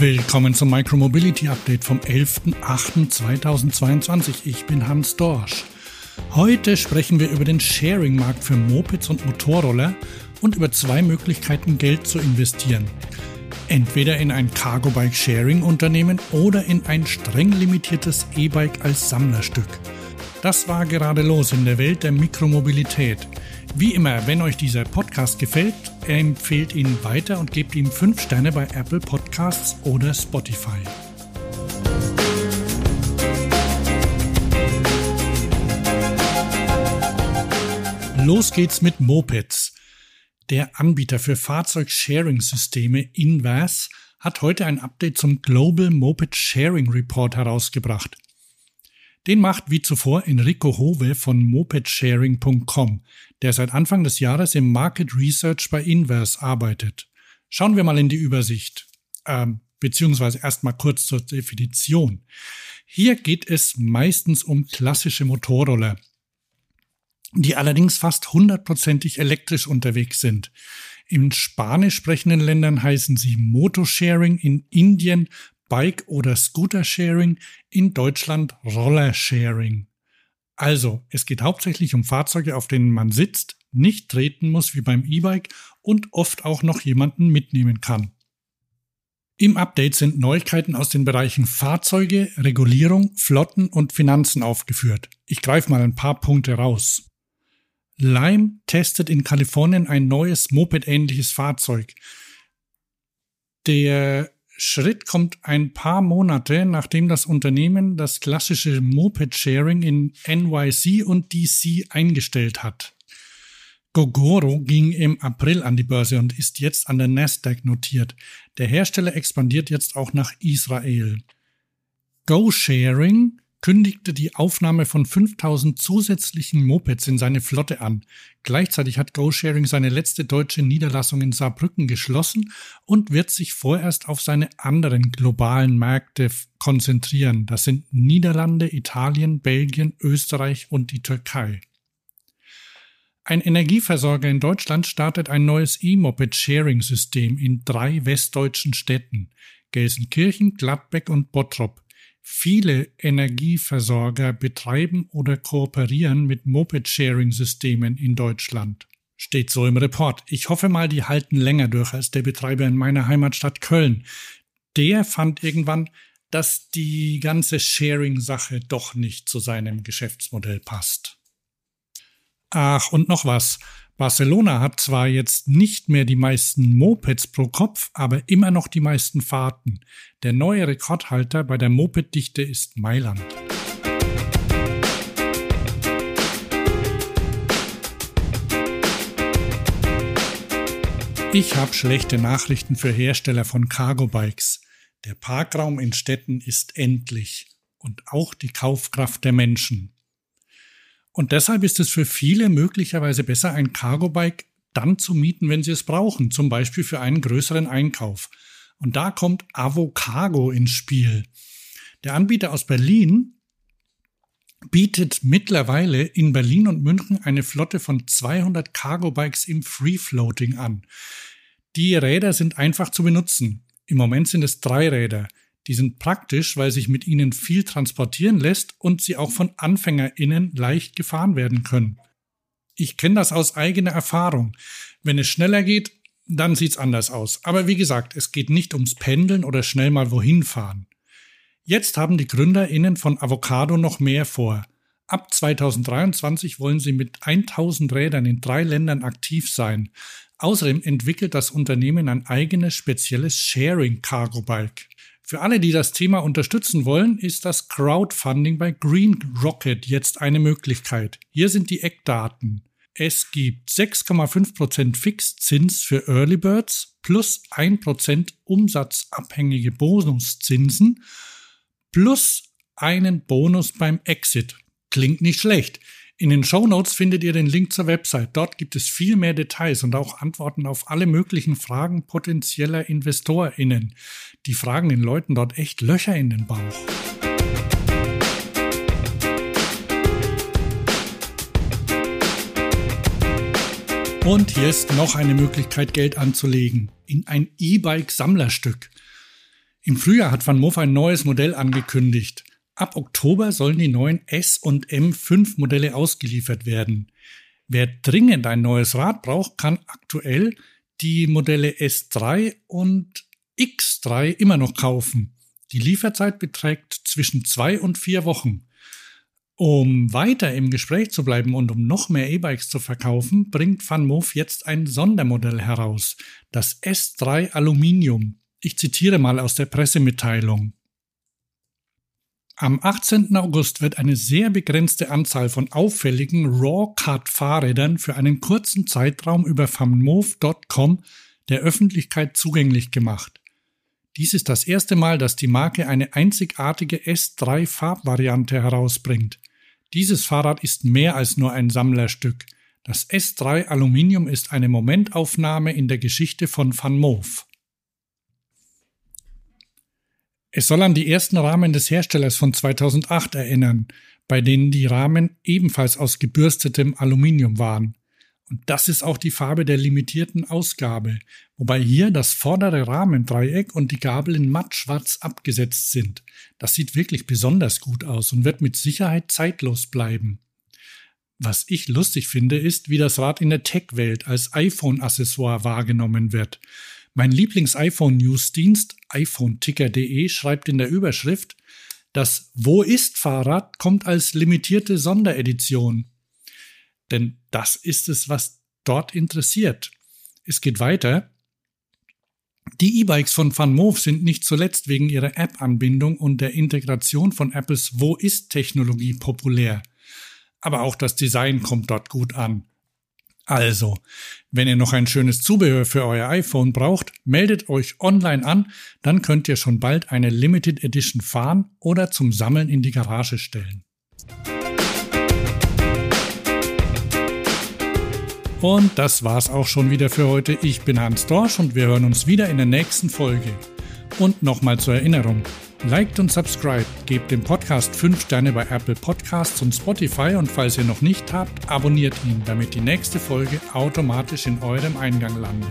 Willkommen zum Micromobility Update vom 11.08.2022. Ich bin Hans Dorsch. Heute sprechen wir über den Sharing-Markt für Mopeds und Motorroller und über zwei Möglichkeiten, Geld zu investieren. Entweder in ein Cargo-Bike-Sharing-Unternehmen oder in ein streng limitiertes E-Bike als Sammlerstück. Das war gerade los in der Welt der Mikromobilität. Wie immer, wenn euch dieser Podcast gefällt, empfehlt ihn weiter und gebt ihm 5 Sterne bei Apple Podcasts oder Spotify. Los geht's mit Mopeds. Der Anbieter für Fahrzeug-Sharing-Systeme Inverse hat heute ein Update zum Global Moped Sharing Report herausgebracht. Den macht wie zuvor Enrico Hove von mopedsharing.com, der seit Anfang des Jahres im Market Research bei Inverse arbeitet. Schauen wir mal in die Übersicht, ähm, beziehungsweise erstmal kurz zur Definition. Hier geht es meistens um klassische Motorroller, die allerdings fast hundertprozentig elektrisch unterwegs sind. In spanisch sprechenden Ländern heißen sie Motosharing, in Indien Bike- oder Scooter-Sharing, in Deutschland Roller-Sharing. Also, es geht hauptsächlich um Fahrzeuge, auf denen man sitzt, nicht treten muss wie beim E-Bike und oft auch noch jemanden mitnehmen kann. Im Update sind Neuigkeiten aus den Bereichen Fahrzeuge, Regulierung, Flotten und Finanzen aufgeführt. Ich greife mal ein paar Punkte raus. Lime testet in Kalifornien ein neues Moped-ähnliches Fahrzeug. Der Schritt kommt ein paar Monate, nachdem das Unternehmen das klassische Moped-Sharing in NYC und DC eingestellt hat. Gogoro ging im April an die Börse und ist jetzt an der Nasdaq notiert. Der Hersteller expandiert jetzt auch nach Israel. GoSharing kündigte die Aufnahme von 5000 zusätzlichen Mopeds in seine Flotte an. Gleichzeitig hat GoSharing seine letzte deutsche Niederlassung in Saarbrücken geschlossen und wird sich vorerst auf seine anderen globalen Märkte konzentrieren. Das sind Niederlande, Italien, Belgien, Österreich und die Türkei. Ein Energieversorger in Deutschland startet ein neues E-Moped-Sharing-System in drei westdeutschen Städten Gelsenkirchen, Gladbeck und Bottrop. Viele Energieversorger betreiben oder kooperieren mit Moped-Sharing-Systemen in Deutschland. Steht so im Report. Ich hoffe mal, die halten länger durch als der Betreiber in meiner Heimatstadt Köln. Der fand irgendwann, dass die ganze Sharing-Sache doch nicht zu seinem Geschäftsmodell passt. Ach, und noch was. Barcelona hat zwar jetzt nicht mehr die meisten Mopeds pro Kopf, aber immer noch die meisten Fahrten. Der neue Rekordhalter bei der Mopeddichte ist Mailand. Ich habe schlechte Nachrichten für Hersteller von Cargo Bikes. Der Parkraum in Städten ist endlich und auch die Kaufkraft der Menschen. Und deshalb ist es für viele möglicherweise besser, ein Cargo-Bike dann zu mieten, wenn sie es brauchen, zum Beispiel für einen größeren Einkauf. Und da kommt Avocargo ins Spiel. Der Anbieter aus Berlin bietet mittlerweile in Berlin und München eine Flotte von 200 Cargo-Bikes im Free Floating an. Die Räder sind einfach zu benutzen. Im Moment sind es drei Räder. Die sind praktisch, weil sich mit ihnen viel transportieren lässt und sie auch von AnfängerInnen leicht gefahren werden können. Ich kenne das aus eigener Erfahrung. Wenn es schneller geht, dann sieht's anders aus. Aber wie gesagt, es geht nicht ums Pendeln oder schnell mal wohin fahren. Jetzt haben die GründerInnen von Avocado noch mehr vor. Ab 2023 wollen sie mit 1000 Rädern in drei Ländern aktiv sein. Außerdem entwickelt das Unternehmen ein eigenes spezielles Sharing Cargo Bike. Für alle, die das Thema unterstützen wollen, ist das Crowdfunding bei Green Rocket jetzt eine Möglichkeit. Hier sind die Eckdaten. Es gibt 6,5% Fixzins für Early Birds plus 1% umsatzabhängige Bonuszinsen plus einen Bonus beim Exit. Klingt nicht schlecht. In den Show Notes findet ihr den Link zur Website. Dort gibt es viel mehr Details und auch Antworten auf alle möglichen Fragen potenzieller InvestorInnen. Die fragen den Leuten dort echt Löcher in den Bauch. Und hier ist noch eine Möglichkeit, Geld anzulegen. In ein E-Bike-Sammlerstück. Im Frühjahr hat Van Moof ein neues Modell angekündigt. Ab Oktober sollen die neuen S- und M5-Modelle ausgeliefert werden. Wer dringend ein neues Rad braucht, kann aktuell die Modelle S3 und X3 immer noch kaufen. Die Lieferzeit beträgt zwischen zwei und vier Wochen. Um weiter im Gespräch zu bleiben und um noch mehr E-Bikes zu verkaufen, bringt Van Moof jetzt ein Sondermodell heraus, das S3 Aluminium. Ich zitiere mal aus der Pressemitteilung. Am 18. August wird eine sehr begrenzte Anzahl von auffälligen Raw-Cut-Fahrrädern für einen kurzen Zeitraum über famove.com der Öffentlichkeit zugänglich gemacht. Dies ist das erste Mal, dass die Marke eine einzigartige S3-Farbvariante herausbringt. Dieses Fahrrad ist mehr als nur ein Sammlerstück. Das S3 Aluminium ist eine Momentaufnahme in der Geschichte von Van Moof. Es soll an die ersten Rahmen des Herstellers von 2008 erinnern, bei denen die Rahmen ebenfalls aus gebürstetem Aluminium waren. Und das ist auch die Farbe der limitierten Ausgabe, wobei hier das vordere Rahmendreieck und die Gabel in mattschwarz abgesetzt sind. Das sieht wirklich besonders gut aus und wird mit Sicherheit zeitlos bleiben. Was ich lustig finde, ist, wie das Rad in der Tech-Welt als iPhone-Accessoire wahrgenommen wird. Mein Lieblings-iPhone-Newsdienst iPhoneticker.de schreibt in der Überschrift, das Wo ist Fahrrad kommt als limitierte Sonderedition. Denn das ist es, was dort interessiert. Es geht weiter. Die E-Bikes von VanMoof sind nicht zuletzt wegen ihrer App-Anbindung und der Integration von Apples Wo ist Technologie populär. Aber auch das Design kommt dort gut an. Also, wenn ihr noch ein schönes Zubehör für euer iPhone braucht, meldet euch online an, dann könnt ihr schon bald eine Limited Edition fahren oder zum Sammeln in die Garage stellen. Und das war's auch schon wieder für heute. Ich bin Hans Dorsch und wir hören uns wieder in der nächsten Folge. Und nochmal zur Erinnerung, Liked und subscribe, gebt dem Podcast 5 Sterne bei Apple Podcasts und Spotify und falls ihr noch nicht habt, abonniert ihn, damit die nächste Folge automatisch in eurem Eingang landet.